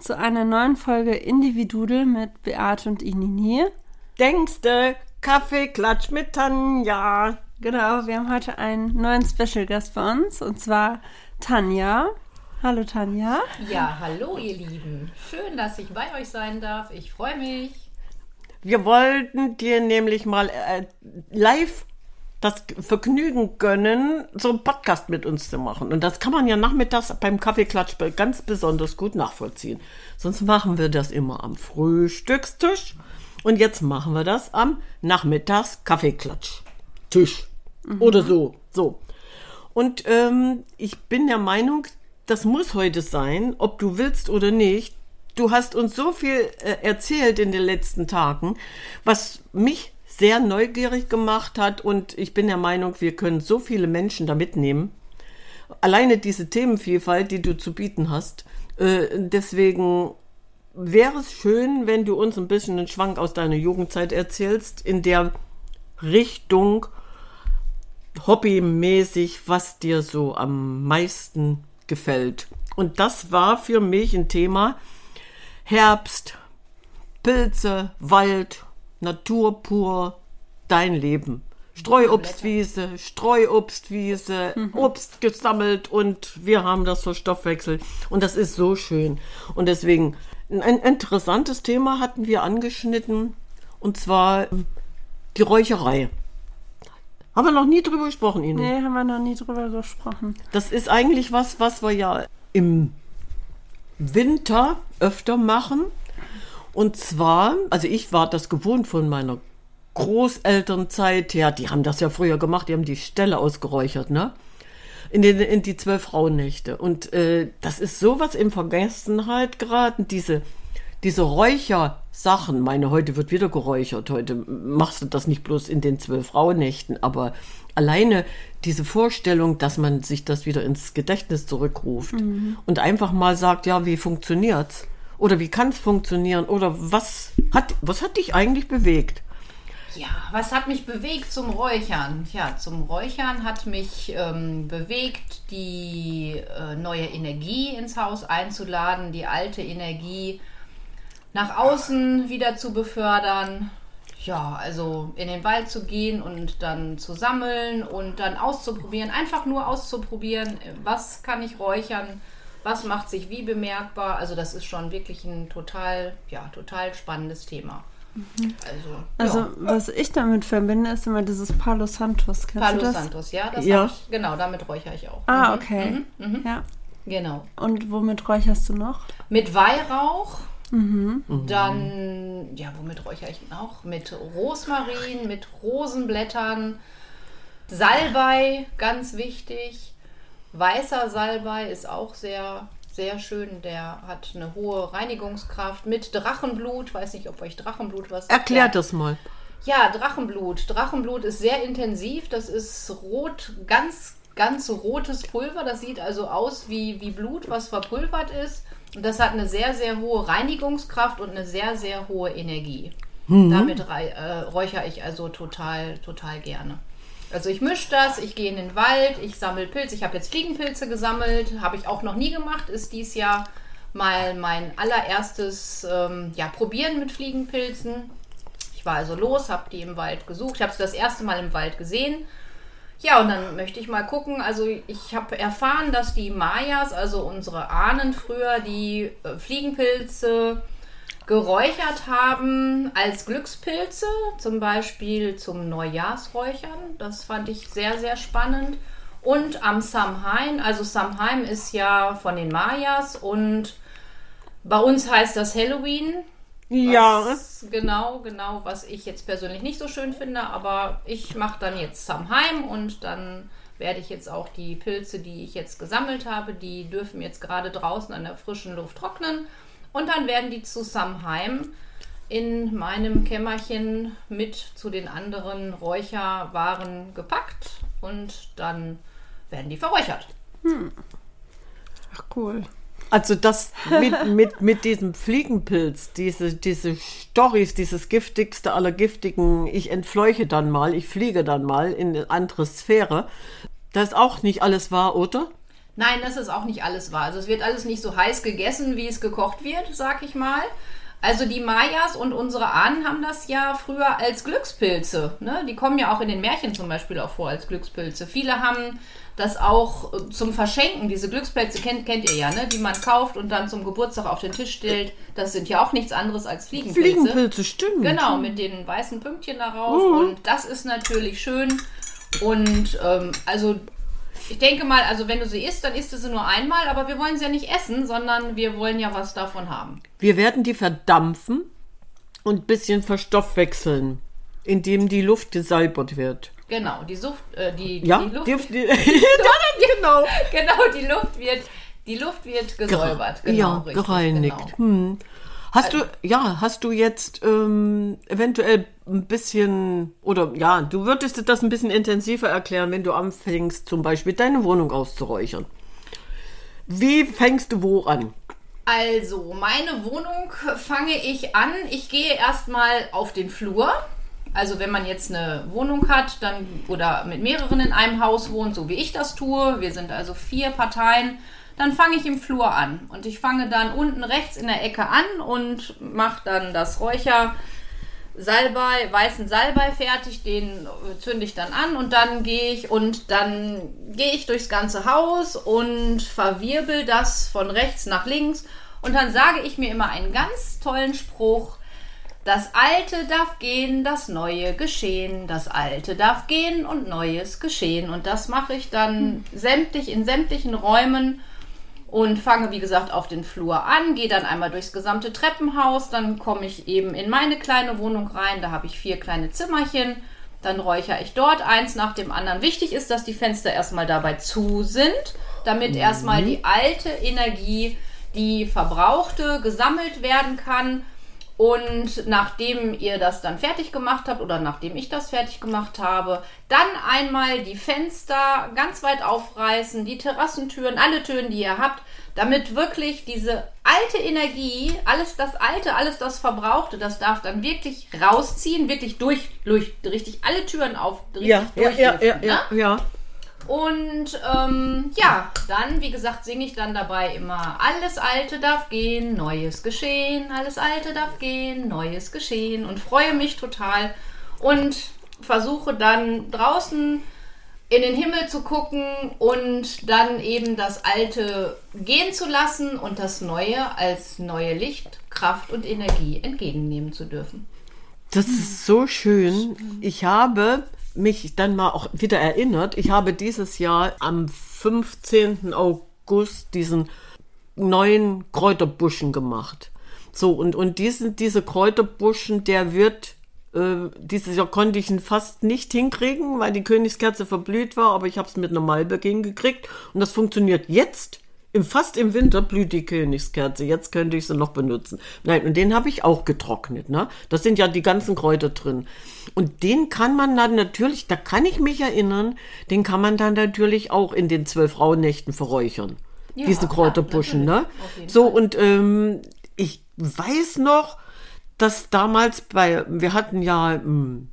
Zu einer neuen Folge Individudel mit Beate und Inini. Denkste Kaffeeklatsch mit Tanja. Genau, wir haben heute einen neuen Special Gast bei uns und zwar Tanja. Hallo Tanja. Ja, hallo ihr Lieben. Schön, dass ich bei euch sein darf. Ich freue mich. Wir wollten dir nämlich mal äh, live das Vergnügen gönnen, so einen Podcast mit uns zu machen. Und das kann man ja nachmittags beim Kaffeeklatsch ganz besonders gut nachvollziehen. Sonst machen wir das immer am Frühstückstisch. Und jetzt machen wir das am Nachmittags Kaffeeklatsch. Tisch. Oder so. So. Und ähm, ich bin der Meinung, das muss heute sein, ob du willst oder nicht. Du hast uns so viel äh, erzählt in den letzten Tagen, was mich sehr neugierig gemacht hat und ich bin der Meinung, wir können so viele Menschen da mitnehmen. Alleine diese Themenvielfalt, die du zu bieten hast. Äh, deswegen wäre es schön, wenn du uns ein bisschen einen Schwank aus deiner Jugendzeit erzählst, in der Richtung hobbymäßig, was dir so am meisten gefällt. Und das war für mich ein Thema Herbst, Pilze, Wald, Natur pur, dein Leben. Streuobstwiese, Streuobstwiese, Obst gesammelt und wir haben das verstoffwechselt. Und das ist so schön. Und deswegen ein interessantes Thema hatten wir angeschnitten und zwar die Räucherei. Haben wir noch nie drüber gesprochen, Ihnen. Nee, haben wir noch nie drüber gesprochen. Das ist eigentlich was, was wir ja im Winter öfter machen. Und zwar, also ich war das gewohnt von meiner Großelternzeit her. Die haben das ja früher gemacht, die haben die Ställe ausgeräuchert, ne? In, den, in die zwölf Frauennächte. Und äh, das ist sowas in Vergessenheit geraten, diese, diese Räuchersachen. Meine, heute wird wieder geräuchert. Heute machst du das nicht bloß in den zwölf Frauennächten, aber alleine diese Vorstellung, dass man sich das wieder ins Gedächtnis zurückruft und einfach mal sagt, ja, wie funktioniert's? Oder wie kann es funktionieren? Oder was hat, was hat dich eigentlich bewegt? Ja, was hat mich bewegt zum Räuchern? Ja, zum Räuchern hat mich ähm, bewegt, die äh, neue Energie ins Haus einzuladen, die alte Energie nach außen wieder zu befördern. Ja, also in den Wald zu gehen und dann zu sammeln und dann auszuprobieren, einfach nur auszuprobieren, was kann ich räuchern, was macht sich wie bemerkbar. Also das ist schon wirklich ein total, ja, total spannendes Thema. Also, Also, ja. was ich damit verbinde, ist immer dieses Palo Santos. Kennst Palo du das? Santos, ja, das Ja. ich, genau, damit räuchere ich auch. Ah, Mhm, okay. mhm, mhm. Ja. Genau. Und womit räucherst du noch? Mit Weihrauch, Mhm. dann, ja, womit räuchere ich noch? Mit Rosmarin, mit Rosenblättern, Salbei, ganz wichtig. Weißer Salbei ist auch sehr, sehr schön. Der hat eine hohe Reinigungskraft. Mit Drachenblut, weiß nicht, ob euch Drachenblut was Erklär das mal. Ja, Drachenblut. Drachenblut ist sehr intensiv. Das ist rot, ganz, ganz rotes Pulver. Das sieht also aus wie, wie Blut, was verpulvert ist. Und das hat eine sehr, sehr hohe Reinigungskraft und eine sehr, sehr hohe Energie. Damit rei- äh, räuchere ich also total, total gerne. Also ich mische das, ich gehe in den Wald, ich sammle Pilze. Ich habe jetzt Fliegenpilze gesammelt, habe ich auch noch nie gemacht. Ist dies Jahr mal mein allererstes ähm, ja, Probieren mit Fliegenpilzen. Ich war also los, habe die im Wald gesucht. Habe sie das erste Mal im Wald gesehen. Ja, und dann möchte ich mal gucken. Also ich habe erfahren, dass die Mayas, also unsere Ahnen früher, die äh, Fliegenpilze geräuchert haben als Glückspilze, zum Beispiel zum Neujahrsräuchern. Das fand ich sehr, sehr spannend. Und am Samhain, also Samhain ist ja von den Mayas und bei uns heißt das Halloween. Ja. Was, genau, genau, was ich jetzt persönlich nicht so schön finde, aber ich mache dann jetzt Samhain und dann werde ich jetzt auch die Pilze, die ich jetzt gesammelt habe, die dürfen jetzt gerade draußen an der frischen Luft trocknen und dann werden die zu Samhain in meinem Kämmerchen mit zu den anderen Räucherwaren gepackt und dann werden die verräuchert. Ach, cool. Also das mit, mit, mit diesem Fliegenpilz, diese, diese Storys, dieses giftigste aller giftigen, ich entfleuche dann mal, ich fliege dann mal in eine andere Sphäre. Das ist auch nicht alles wahr, oder? Nein, das ist auch nicht alles wahr. Also es wird alles nicht so heiß gegessen, wie es gekocht wird, sag ich mal. Also die Mayas und unsere Ahnen haben das ja früher als Glückspilze. Ne? Die kommen ja auch in den Märchen zum Beispiel auch vor als Glückspilze. Viele haben das auch äh, zum Verschenken. Diese Glückspilze kennt, kennt ihr ja, ne? die man kauft und dann zum Geburtstag auf den Tisch stellt. Das sind ja auch nichts anderes als Fliegenpilze. Fliegenpilze, stimmt. Genau, mit den weißen Pünktchen darauf. Und das ist natürlich schön. Und ähm, also ich denke mal, also wenn du sie isst, dann isst du sie nur einmal, aber wir wollen sie ja nicht essen, sondern wir wollen ja was davon haben. Wir werden die verdampfen und ein bisschen verstoffwechseln, indem die Luft gesalbert wird. Genau, die Suft, äh, die, Ja, die Luft, die, die, genau. genau, die Luft wird, die Luft wird gesäubert, genau, ja, richtig, gereinigt. Genau. Hm. Hast du, ja, hast du jetzt ähm, eventuell ein bisschen, oder ja, du würdest das ein bisschen intensiver erklären, wenn du anfängst, zum Beispiel deine Wohnung auszuräuchern. Wie fängst du wo an? Also, meine Wohnung fange ich an. Ich gehe erstmal auf den Flur. Also, wenn man jetzt eine Wohnung hat, dann oder mit mehreren in einem Haus wohnt, so wie ich das tue, wir sind also vier Parteien, dann fange ich im Flur an. Und ich fange dann unten rechts in der Ecke an und mache dann das Räucher. Salbei, weißen Salbei fertig, den zünde ich dann an und dann gehe ich und dann gehe ich durchs ganze Haus und verwirbel das von rechts nach links und dann sage ich mir immer einen ganz tollen Spruch. Das Alte darf gehen, das Neue geschehen. Das Alte darf gehen und Neues geschehen. Und das mache ich dann sämtlich in sämtlichen Räumen und fange, wie gesagt, auf den Flur an, gehe dann einmal durchs gesamte Treppenhaus, dann komme ich eben in meine kleine Wohnung rein, da habe ich vier kleine Zimmerchen, dann räuchere ich dort eins nach dem anderen. Wichtig ist, dass die Fenster erstmal dabei zu sind, damit erstmal die alte Energie, die verbrauchte, gesammelt werden kann. Und nachdem ihr das dann fertig gemacht habt oder nachdem ich das fertig gemacht habe, dann einmal die Fenster ganz weit aufreißen, die Terrassentüren, alle Türen, die ihr habt, damit wirklich diese alte Energie, alles das Alte, alles das Verbrauchte, das darf dann wirklich rausziehen, wirklich durch, durch richtig alle Türen auf, richtig Ja, ja, ja, ja, durchlüften, ja, ne? ja. Und ähm, ja, dann, wie gesagt, singe ich dann dabei immer, alles Alte darf gehen, Neues geschehen, alles Alte darf gehen, Neues geschehen und freue mich total und versuche dann draußen in den Himmel zu gucken und dann eben das Alte gehen zu lassen und das Neue als neue Licht, Kraft und Energie entgegennehmen zu dürfen. Das ist so schön. Ich habe mich dann mal auch wieder erinnert. Ich habe dieses Jahr am 15. August diesen neuen Kräuterbuschen gemacht. So, und, und diesen, diese Kräuterbuschen, der wird, äh, dieses Jahr konnte ich ihn fast nicht hinkriegen, weil die Königskerze verblüht war, aber ich habe es mit einer Malbe hingekriegt und das funktioniert jetzt. Im, fast im Winter blüht die Königskerze. Jetzt könnte ich sie noch benutzen. Nein, und den habe ich auch getrocknet. Ne? Da sind ja die ganzen Kräuter drin. Und den kann man dann natürlich, da kann ich mich erinnern, den kann man dann natürlich auch in den zwölf Rauhnächten verräuchern. Ja, Diese ja, Kräuterbuschen, ne? auf jeden So, Fall. und ähm, ich weiß noch, dass damals bei, wir hatten ja einen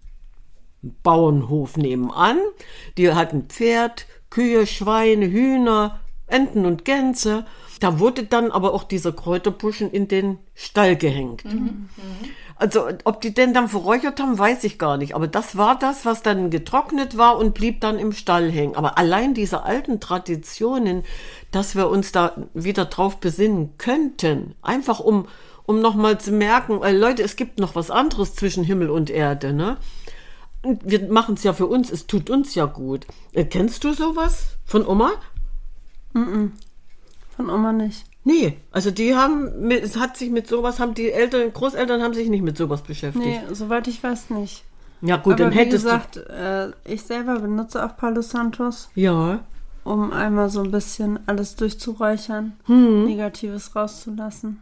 Bauernhof nebenan, die hatten Pferd, Kühe, Schweine, Hühner, Enten und Gänse. Da wurde dann aber auch dieser Kräuterbuschen in den Stall gehängt. Also, ob die denn dann verräuchert haben, weiß ich gar nicht. Aber das war das, was dann getrocknet war und blieb dann im Stall hängen. Aber allein diese alten Traditionen, dass wir uns da wieder drauf besinnen könnten, einfach um, um nochmal zu merken, äh, Leute, es gibt noch was anderes zwischen Himmel und Erde, ne? Und wir machen es ja für uns, es tut uns ja gut. Äh, kennst du sowas von Oma? Von Oma nicht. Nee, also die haben, mit, es hat sich mit sowas, haben die Eltern, Großeltern haben sich nicht mit sowas beschäftigt. Nee, soweit ich weiß nicht. Ja gut, Aber dann wie hättest gesagt, äh, ich selber benutze auch Palo Santos. Ja. um einmal so ein bisschen alles durchzuräuchern, Hm. Negatives rauszulassen.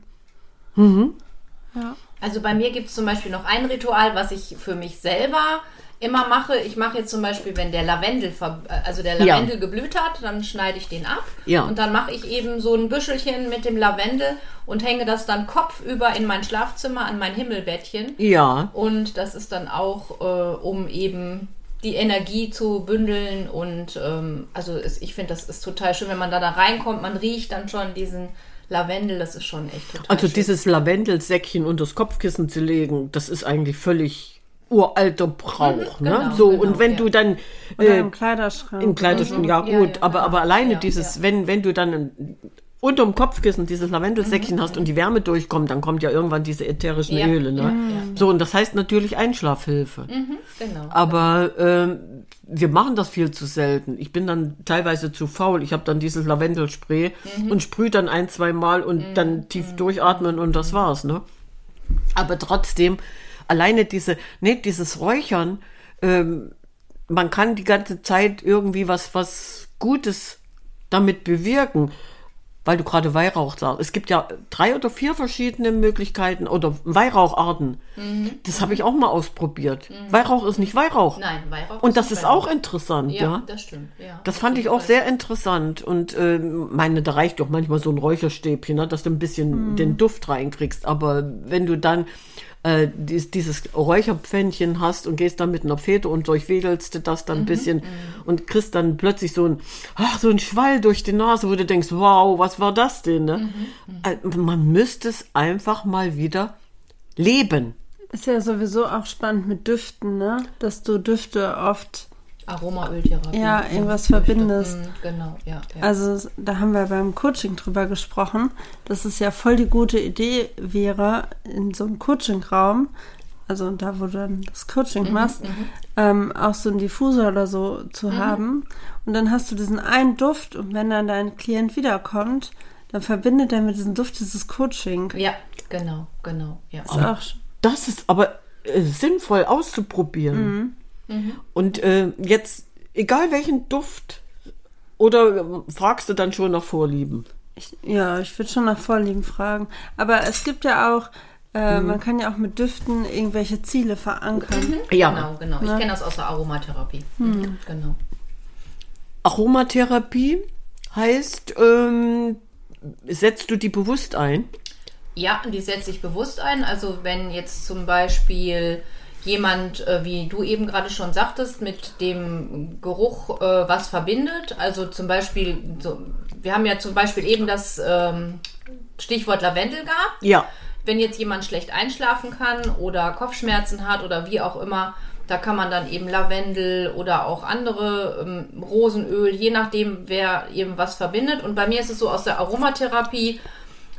Ja. Also bei mir gibt es zum Beispiel noch ein Ritual, was ich für mich selber immer mache. Ich mache jetzt zum Beispiel, wenn der Lavendel, äh, also der Ja. Lavendel geblüht hat, dann schneide ich den ab. Ja. Und dann mache ich eben so ein Büschelchen mit dem Lavendel und hänge das dann kopfüber in mein Schlafzimmer an mein Himmelbettchen. Ja. Und das ist dann auch, äh, um eben die Energie zu bündeln und ähm, also es, ich finde, das ist total schön, wenn man da, da reinkommt, man riecht dann schon diesen Lavendel, das ist schon echt total Also schön. dieses Lavendelsäckchen unter das Kopfkissen zu legen, das ist eigentlich völlig uralter Brauch. Mhm, ne? genau, so, genau, und wenn ja. du dann Oder äh, im Kleiderschrank. im Kleiderschrank, ja gut, Ja, aber, aber alleine dieses, wenn, wenn du dann unter dem Kopfkissen dieses Lavendelsäckchen hast und die Wärme durchkommt, dann kommt ja irgendwann diese ätherischen Mhm. Öle. Ne? So, und das heißt natürlich Einschlafhilfe. genau. Aber ähm, wir machen das viel zu selten. Ich bin dann teilweise zu faul. Ich habe dann dieses Lavendelspray Mhm. und sprühe dann ein, zwei Mal und dann tief durchatmen und das war's, ne? Aber trotzdem, alleine diese, ne, dieses Räuchern, ähm, man kann die ganze Zeit irgendwie was, was Gutes damit bewirken. Weil du gerade Weihrauch sagst. Es gibt ja drei oder vier verschiedene Möglichkeiten oder Weihraucharten. Das habe ich auch mal ausprobiert. Weihrauch ist nicht Weihrauch. Nein, Weihrauch Und das nicht ist auch interessant, ja. Ja, das stimmt. Ja, Das fand ich auch Fall. sehr interessant. Und äh, meine, da reicht doch manchmal so ein Räucherstäbchen, ne, dass du ein bisschen Mhm. den Duft reinkriegst. Aber wenn du dann äh, dies, dieses Räucherpfännchen hast und gehst dann mit einer Fete und durchwedelst du das Mhm, dann ein bisschen und kriegst dann plötzlich so ein, ach, so ein Schwall durch die Nase, wo du denkst, wow, was war das denn? Ne? Mhm, Äh, man müsste es einfach mal wieder leben. Ist ja sowieso auch spannend mit Düften, ne? Dass du Düfte oft, Aromaöltherapie. Ja, irgendwas verbindest. Mhm, Genau, ja. ja. also da haben wir beim Coaching drüber gesprochen, dass es ja voll die gute Idee wäre, in so einem Coachingraum, also da, wo du dann das Coaching machst, ähm, auch so einen Diffuser oder so zu haben. Und dann hast du diesen einen Duft und wenn dann dein Klient wiederkommt, dann verbindet er mit diesem Duft dieses Coaching. ja, genau, genau. Ja. Ist auch Das ist aber äh, sinnvoll auszuprobieren. Und äh, jetzt, egal welchen Duft, oder äh, fragst du dann schon nach Vorlieben? Ich, ja, ich würde schon nach Vorlieben fragen. Aber es gibt ja auch, äh, Mhm. man kann ja auch mit Düften irgendwelche Ziele verankern. Ja. Genau, genau. Ich kenne das aus der Aromatherapie. Mhm. Genau. Aromatherapie heißt, ähm, setzt du die bewusst ein? Ja, und die setze ich bewusst ein. Also wenn jetzt zum Beispiel jemand, äh, wie du eben gerade schon sagtest, mit dem Geruch äh, was verbindet. Also zum Beispiel, so, wir haben ja zum Beispiel eben das ähm, Stichwort Lavendel gehabt. Ja. wenn jetzt jemand schlecht einschlafen kann oder Kopfschmerzen hat oder wie auch immer, da kann man dann eben Lavendel oder auch andere ähm, Rosenöl, je nachdem, wer eben was verbindet. Und bei mir ist es so aus der Aromatherapie,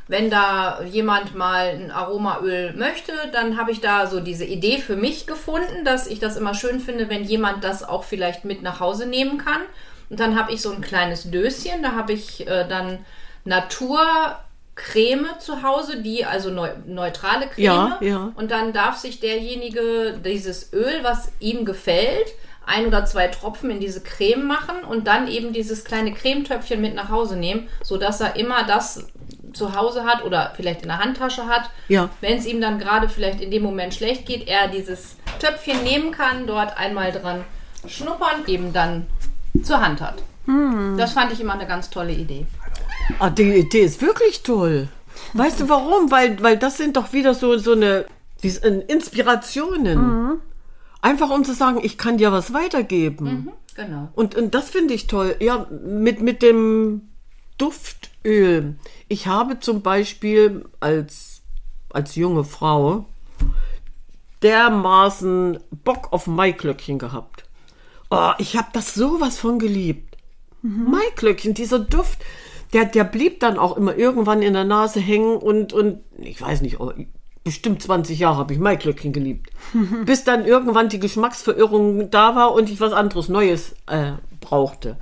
wenn da jemand mal ein Aromaöl möchte, dann habe ich da so diese Idee für mich gefunden, dass ich das immer schön finde, wenn jemand das auch vielleicht mit nach Hause nehmen kann. Und dann habe ich so ein kleines Döschen, da habe ich äh, dann Naturcreme zu Hause, die also neu, neutrale Creme. Ja, ja. Und dann darf sich derjenige dieses Öl, was ihm gefällt, ein oder zwei Tropfen in diese Creme machen und dann eben dieses kleine Cremetöpfchen mit nach Hause nehmen, sodass er immer das zu Hause hat oder vielleicht in der Handtasche hat. Ja. Wenn es ihm dann gerade vielleicht in dem Moment schlecht geht, er dieses Töpfchen nehmen kann, dort einmal dran schnuppern, eben dann zur Hand hat. Das fand ich immer eine ganz tolle Idee. Ah, die Idee ist wirklich toll. Weißt du warum? Weil, weil das sind doch wieder so, so eine Inspirationen. Einfach um zu sagen, ich kann dir was weitergeben. Genau. Und, und das finde ich toll. Ja, mit, mit dem Duftöl. Ich habe zum Beispiel als, als junge Frau dermaßen Bock auf Maiklöckchen gehabt. Oh, ich habe das sowas von geliebt. Maiklöckchen, dieser Duft, der, der blieb dann auch immer irgendwann in der Nase hängen und, und ich weiß nicht, oh, bestimmt 20 Jahre habe ich Maiklöckchen geliebt. Bis dann irgendwann die Geschmacksverirrung da war und ich was anderes Neues äh, brauchte.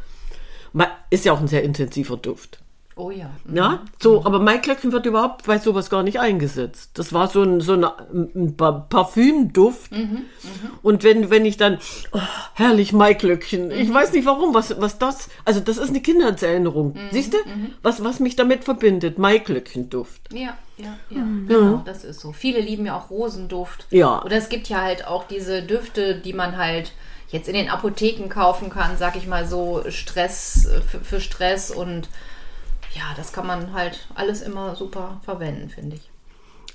Ist ja auch ein sehr intensiver Duft. Oh ja. Ja, so, aber Maiklöckchen wird überhaupt bei sowas gar nicht eingesetzt. Das war so ein, so ein, ein Pa- Parfümduft. Und wenn, wenn ich dann, oh, herrlich Maiklöckchen, ich weiß nicht warum, was, was das, also das ist eine Kindheitserinnerung. Siehst du, was, was mich damit verbindet? Maiklöckchenduft. Ja, ja, ja. Genau, das ist so. Viele lieben ja auch Rosenduft. Ja. Oder es gibt ja halt auch diese Düfte, die man halt jetzt in den Apotheken kaufen kann, sag ich mal so, Stress für, für Stress und ja, das kann man halt alles immer super verwenden, finde ich.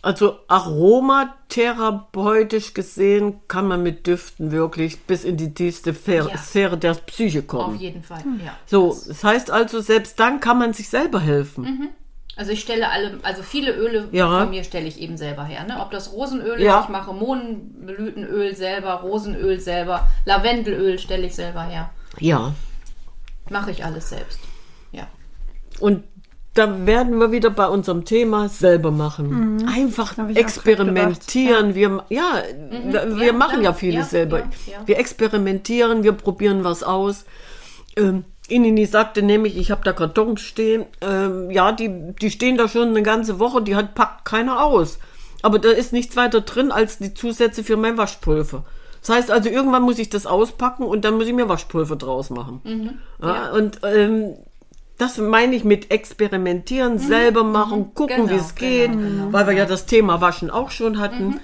Also aromatherapeutisch gesehen kann man mit Düften wirklich bis in die tiefste Sphäre, Ja. Sphäre der Psyche Auf kommen. jeden Fall, ja. So, das heißt also, selbst dann kann man sich selber helfen. Also ich stelle alle, also viele Öle Ja. von mir stelle ich eben selber her. Ne? Ob das Rosenöl Ja. ist, ich mache Mohnblütenöl selber, Rosenöl selber, Lavendelöl stelle ich selber her. Ja. Mache ich alles selbst. Ja. Und da werden wir wieder bei unserem Thema selber machen. Einfach Mhm. Auch experimentieren. Wir, ja, wir, wir Ja, machen ja vieles Ja, selber. ja, ja. Wir experimentieren, wir probieren was aus. Ähm, Inini sagte nämlich, ich habe da Kartons stehen. Ähm, ja, die, die stehen da schon eine ganze Woche, die hat packt keiner aus. Aber da ist nichts weiter drin als die Zusätze für mein Waschpulver. Das heißt also, irgendwann muss ich das auspacken und dann muss ich mir Waschpulver draus machen. Mhm. Ja, Und ähm, das meine ich mit experimentieren, selber machen, gucken, Mhm. Genau, wie es geht, genau, genau. weil wir ja das Thema Waschen auch schon hatten.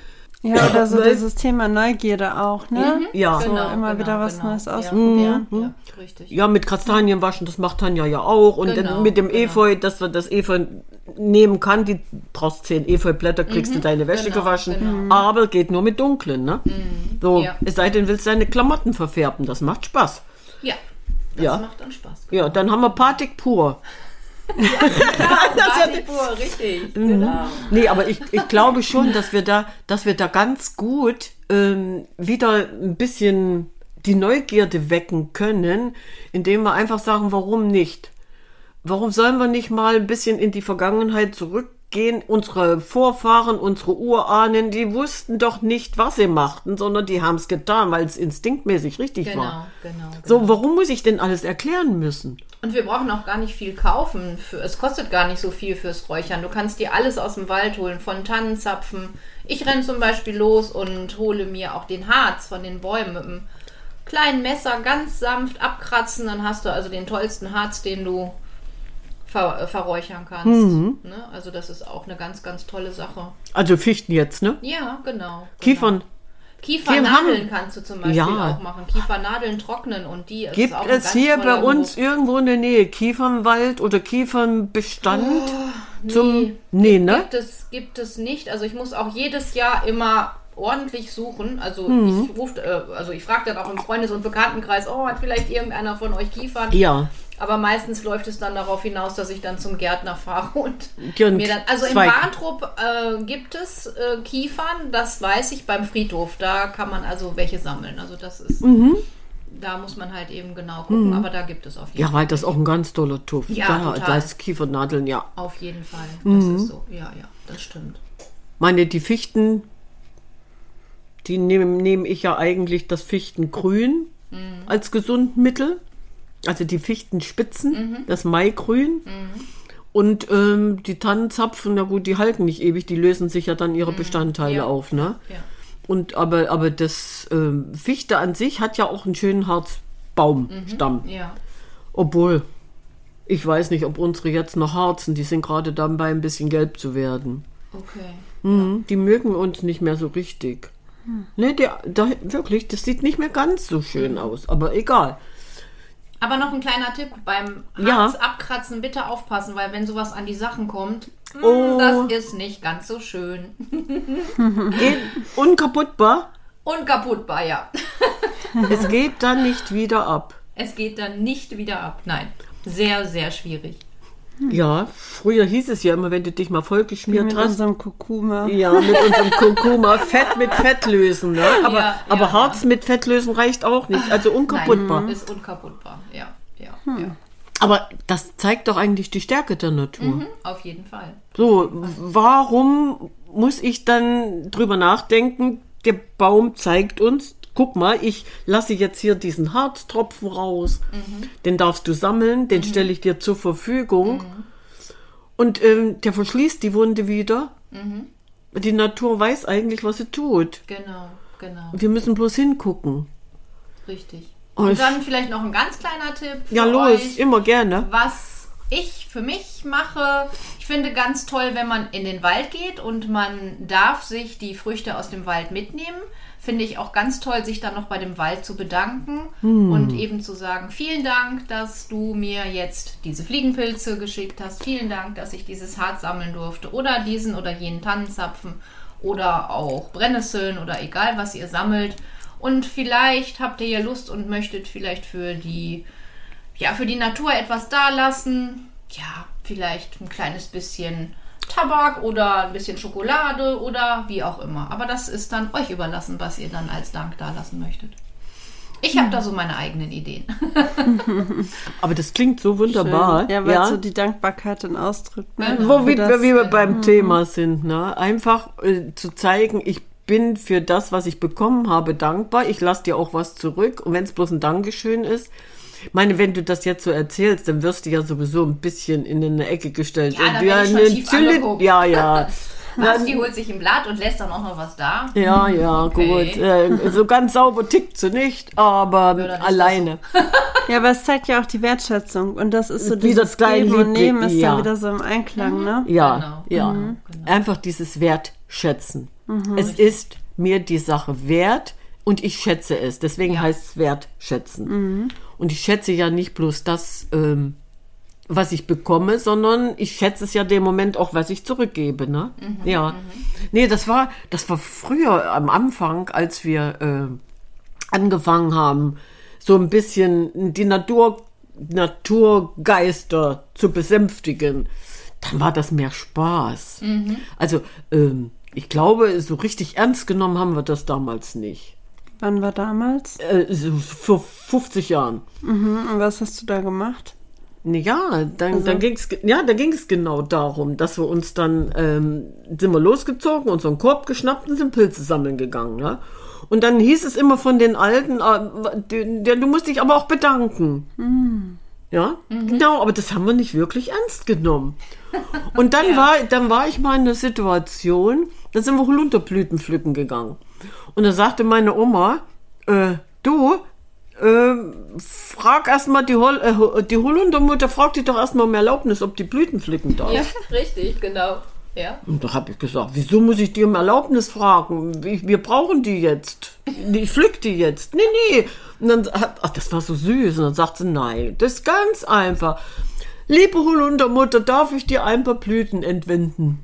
Ja, oder so dieses Thema Neugierde auch, ne? Ja. So immer wieder was Neues Ja, ausprobieren. Ja, ja, richtig. Ja, mit Kastanien waschen, das macht Tanja ja auch. Und Genau, mit dem genau. Efeu, dass man das Efeu nehmen kann, die brauchst zehn Efeublätter, kriegst du deine Wäsche genau, gewaschen. genau. Aber geht nur mit dunklen, ne? So, Ja. es sei denn, willst deine Klamotten verfärben, das macht Spaß. Ja, das Ja. macht dann Spaß. Ja, dann haben wir Patik pur. Party pur, richtig. Mhm. Genau. Nee, aber ich, ich glaube schon, dass wir da, dass wir da ganz gut ähm, wieder ein bisschen die Neugierde wecken können, indem wir einfach sagen, warum nicht? Warum sollen wir nicht mal ein bisschen in die Vergangenheit zurückgehen? Unsere Vorfahren, unsere Urahnen, die wussten doch nicht, was sie machten, sondern die haben es getan, weil es instinktmäßig richtig Genau, war. genau, genau. So, warum muss ich denn alles erklären müssen? Und wir brauchen auch gar nicht viel kaufen. Es kostet gar nicht so viel fürs Räuchern. Du kannst dir alles aus dem Wald holen, von Tannenzapfen. Ich renne zum Beispiel los und hole mir auch den Harz von den Bäumen mit einem kleinen Messer ganz sanft abkratzen. Dann hast du also den tollsten Harz, den du ver, äh, verräuchern kannst. Mhm. Ne? Also das ist auch eine ganz, ganz tolle Sache. Also Fichten jetzt, ne? Ja, genau. Kiefern. Genau. Kiefernadeln kannst du zum Beispiel Ja. auch machen. Kiefernadeln trocknen und die ist Gibt auch es hier bei uns irgendwo in der Nähe Kiefernwald oder Kiefernbestand? Oh, Zum nee, ne? Gibt es, gibt es nicht. Also ich muss auch jedes Jahr immer ordentlich suchen. Also Mhm. ich ruf, äh, also ich frage dann auch im Freundes- und Bekanntenkreis, oh, hat vielleicht irgendeiner von euch Kiefern? Ja. Aber meistens läuft es dann darauf hinaus, dass ich dann zum Gärtner fahre und Ja, und mir dann. Also in. Warntrup äh, gibt es äh, Kiefern, das weiß ich beim Friedhof. Da kann man also welche sammeln. Also das ist. Mhm. Da muss man halt eben genau gucken, aber da gibt es auf jeden Ja, Fall. weil das auch ein ganz toller Duft. Ja, da, total. da ist Kiefernadeln, ja. Auf jeden Fall. Das Mhm. ist so. Ja, ja, das stimmt. Meine, die Fichten, die nehme nehm ich ja eigentlich das Fichtengrün Mhm. als Gesundmittel. Also die Fichtenspitzen, Mhm. das Maigrün. Und ähm, die Tannenzapfen, na gut, die halten nicht ewig, die lösen sich ja dann ihre Bestandteile Mhm. Ja. auf, ne? Ja. Und aber, aber das ähm, Fichte an sich hat ja auch einen schönen Harzbaumstamm. Ja. Obwohl, ich weiß nicht, ob unsere jetzt noch harzen, die sind gerade dabei, ein bisschen gelb zu werden. Okay. Mhm, Die mögen uns nicht mehr so richtig. Ne, der, der, wirklich, das sieht nicht mehr ganz so schön aus, aber egal. Aber noch ein kleiner Tipp beim Ja. Harz abkratzen, bitte aufpassen, weil wenn sowas an die Sachen kommt, mm, Oh. das ist nicht ganz so schön. Unkaputtbar, Unkaputtbar, ja. es geht dann nicht wieder ab. Es geht dann nicht wieder ab. Nein. Sehr, sehr schwierig. Ja, früher hieß es ja immer, wenn du dich mal vollgeschmiert Mit hast, unserem Kurkuma. Ja, mit unserem Kurkuma. Fett mit Fett lösen, ne? Aber, Ja, aber ja, Harz mit Fett lösen reicht auch nicht. Also unkaputtbar. Nein, ist unkaputtbar. Ja, ja, Hm. ja. Aber das zeigt doch eigentlich die Stärke der Natur. Mhm, auf jeden Fall. So, warum muss ich dann drüber nachdenken, der Baum zeigt uns, guck mal, ich lasse jetzt hier diesen Harztropfen raus, den darfst du sammeln, den stelle ich dir zur Verfügung. Und ähm, der verschließt die Wunde wieder. Die Natur weiß eigentlich, was sie tut. Genau, genau. Wir müssen bloß hingucken. Richtig. Und ich- dann vielleicht noch ein ganz kleiner Tipp für Ja, los, euch. immer gerne. was ich für mich mache. Ich finde ganz toll, wenn man in den Wald geht und man darf sich die Früchte aus dem Wald mitnehmen. Finde ich auch ganz toll, sich dann noch bei dem Wald zu bedanken und eben zu sagen, vielen Dank, dass du mir jetzt diese Fliegenpilze geschickt hast. Vielen Dank, dass ich dieses Harz sammeln durfte oder diesen oder jenen Tannenzapfen oder auch Brennnesseln oder egal, was ihr sammelt. Und vielleicht habt ihr ja Lust und möchtet vielleicht für die ja, für die Natur etwas dalassen. Ja, vielleicht ein kleines bisschen Tabak oder ein bisschen Schokolade oder wie auch immer. Aber das ist dann euch überlassen, was ihr dann als Dank dalassen möchtet. Ich habe da so meine eigenen Ideen. Aber das klingt so wunderbar. Ja, weil so die Dankbarkeit dann ausdrückt. Ne? Genau. Wo wir, das- wie wir beim Thema sind, ne? Einfach äh, zu zeigen, ich bin für das, was ich bekommen habe, dankbar. Ich lasse dir auch was zurück. Und wenn es bloß ein Dankeschön ist, ich meine, wenn du das jetzt so erzählst, dann wirst du ja sowieso ein bisschen in eine Ecke gestellt. Ja, Und da wir werd ich schon eine schief Zyli- angeguckt. Ja, ja. Maski holt sich ein Blatt und lässt dann auch noch was da. Ja, ja, Okay. gut. Äh, so ganz sauber tickt sie nicht, aber dann das alleine. Ja, aber es zeigt ja auch die Wertschätzung. Und das ist so Wie das dieses kleine Geben und Nehmen ist ja. dann wieder so im Einklang, ne? Ja, Genau. ja. Mhm. Einfach dieses Wertschätzen. Es ist mir die Sache wert und ich schätze es. Deswegen heißt es Wertschätzen. Und ich schätze ja nicht bloß das, ähm, was ich bekomme, sondern ich schätze es ja dem Moment auch, was ich zurückgebe. Ne? Ja. Nee, das war, das war früher am Anfang, als wir äh, angefangen haben, so ein bisschen die Natur, Naturgeister zu besänftigen, dann war das mehr Spaß. Also, ähm, ich glaube, so richtig ernst genommen haben wir das damals nicht. Wann war damals? Äh, vor 50 Jahren. Mhm. Und was hast du da gemacht? Ja, dann, dann ging es ja, da ging es genau darum, dass wir uns dann ähm, sind wir losgezogen, unseren Korb geschnappt und sind Pilze sammeln gegangen. Ja? Und dann hieß es immer von den Alten, äh, du, du musst dich aber auch bedanken. Ja, genau, aber das haben wir nicht wirklich ernst genommen. Und dann war, dann war ich mal in einer Situation, da sind wir Holunderblüten pflücken gegangen. Und da sagte meine Oma, äh, du, äh, frag erstmal die, Hol äh, die Holundermutter, frag die doch erstmal um Erlaubnis, ob die Blüten pflücken darf. Ja, richtig, genau. Ja. Und da habe ich gesagt, wieso muss ich die um Erlaubnis fragen? Wir wir brauchen die jetzt. Ich pflück die jetzt. Nee, nee. Und dann hat, ach, das war so süß. Und dann sagt sie, nein, das ist ganz einfach. Liebe Holundermutter, darf ich dir ein paar Blüten entwenden?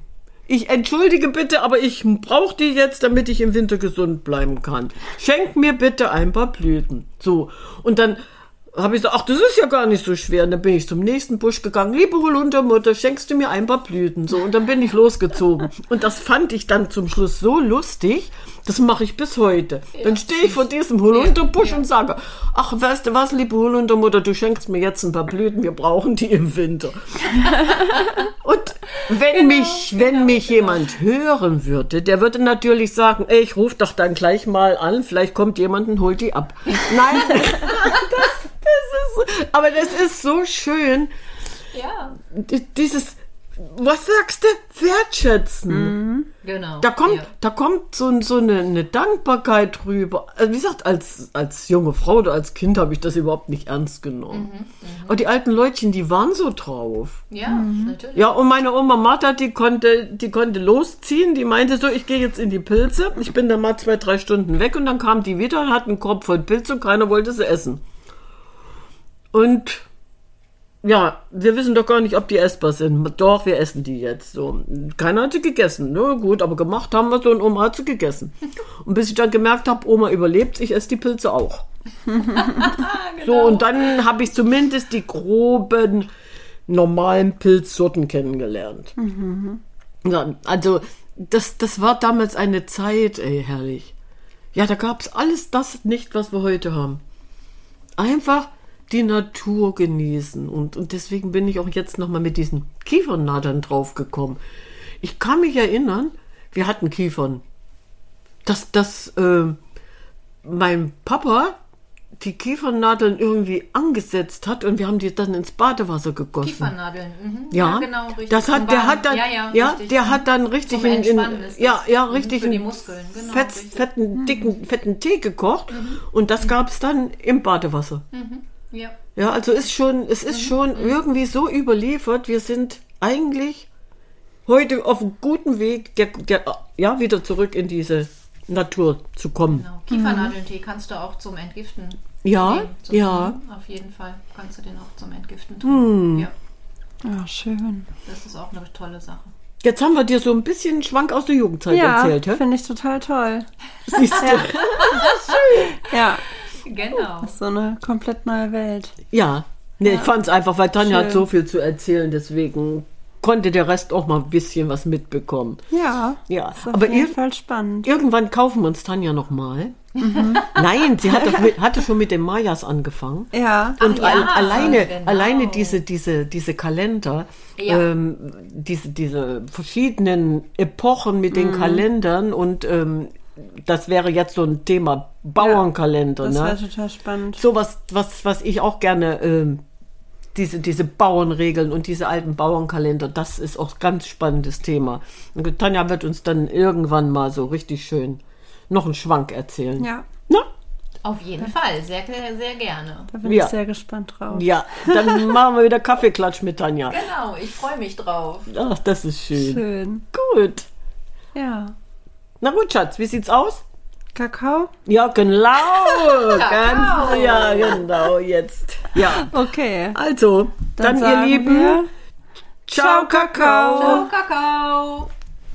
Ich entschuldige bitte, aber ich brauche die jetzt, damit ich im Winter gesund bleiben kann. Schenk mir bitte ein paar Blüten. So. Und dann habe ich gesagt, ach, das ist ja gar nicht so schwer. Und dann bin ich zum nächsten Busch gegangen. Liebe Holundermutter, schenkst du mir ein paar Blüten? So, und dann bin ich losgezogen. Und das fand ich dann zum Schluss so lustig, das mache ich bis heute. dann stehe ich vor diesem Holunderbusch und sage, ach, weißt du was, liebe Holundermutter, du schenkst mir jetzt ein paar Blüten, wir brauchen die im Winter. Und wenn mich, wenn mich jemand hören würde, der würde natürlich sagen, ey, ich rufe doch dann gleich mal an, vielleicht kommt jemand und holt die ab. Nein, aber das ist so schön, Ja, di- dieses, was sagst du, wertschätzen. genau. Da kommt, Ja. da kommt so, so eine, eine Dankbarkeit rüber. Also wie gesagt, als, als junge Frau oder als Kind habe ich das überhaupt nicht ernst genommen. Aber die alten Leutchen, die waren so drauf. Ja, natürlich. Ja, und meine Oma Martha, die konnte, die konnte losziehen. Die meinte so, ich gehe jetzt in die Pilze. Ich bin dann mal zwei, drei Stunden weg und dann kam die wieder und hat einen Korb voll Pilze und keiner wollte sie essen. Und ja, wir wissen doch gar nicht, ob die essbar sind. Doch, wir essen die jetzt. So, keiner hat sie gegessen. Na gut, aber gemacht haben wir so und Oma hat sie gegessen. Und bis ich dann gemerkt habe, Oma überlebt, ich esse die Pilze auch. So, und dann habe ich zumindest die groben, normalen Pilzsorten kennengelernt. Ja, also, das, das war damals eine Zeit, ey, herrlich. Ja, da gab es alles das nicht, was wir heute haben. Einfach die Natur genießen. Und, und deswegen bin ich auch jetzt nochmal mit diesen Kiefernadeln draufgekommen. Ich kann mich erinnern, wir hatten Kiefern. Dass, dass äh, mein Papa die Kiefernadeln irgendwie angesetzt hat und wir haben die dann ins Badewasser gegossen. Kiefernadeln. Mhm. Ja, genau, richtig. Das hat, der hat dann, ja, ja, ja, richtig. der hat dann richtig in, in ja, ja, Mhm, richtig in Muskeln, genau, fett. Mhm. fetten, dicken, fetten Tee gekocht und das gab es dann im Badewasser. Ja. Ja, also ist schon, es ist schon irgendwie so überliefert. Wir sind eigentlich heute auf einem guten Weg, der, der, ja, wieder zurück in diese Natur zu kommen. Genau. Kiefernadelntee kannst du auch zum Entgiften. Ja, nehmen, zum- ja. Auf jeden Fall kannst du den auch zum Entgiften trinken. Ja, Ja, schön. das ist auch eine tolle Sache. Jetzt haben wir dir so ein bisschen einen Schwank aus der Jugendzeit Ja, erzählt, hä? finde ich total toll. Siehst du? Ja, Genau. so eine komplett neue Welt. Ja, nee, ich fand es einfach, weil Tanja hat Schön. so viel zu erzählen, deswegen konnte der Rest auch mal ein bisschen was mitbekommen. Ja, Ja, ist auf aber jeden ir Fall spannend. irgendwann kaufen wir uns Tanja nochmal. Mhm. Nein, sie hat das mit, hatte schon mit den Mayas angefangen. Ja, Und ja, al alleine, genau. alleine diese, diese, diese Kalender, Ja. ähm, diese, diese verschiedenen Epochen mit den Kalendern und ähm, das wäre jetzt so ein Thema Bauernkalender. das ne? wäre total spannend. so was, was, was ich auch gerne, ähm, diese, diese Bauernregeln und diese alten Bauernkalender, das ist auch ganz spannendes Thema. Und Tanja wird uns dann irgendwann mal so richtig schön noch einen Schwank erzählen. Ja, Na? Auf jeden Fall, sehr, sehr gerne. da bin Ja. ich sehr gespannt drauf. Ja, dann machen wir wieder Kaffeeklatsch mit Tanja. Genau, ich freue mich drauf. Ach, das ist schön. Schön. Gut. Ja. Na gut, Schatz, wie sieht's aus? Kakao? Ja, genau. Ganz, ja, genau, jetzt. Ja. Okay. Also, dann, ihr sagen Lieben, wir ciao, Kakao. Ciao, Kakao.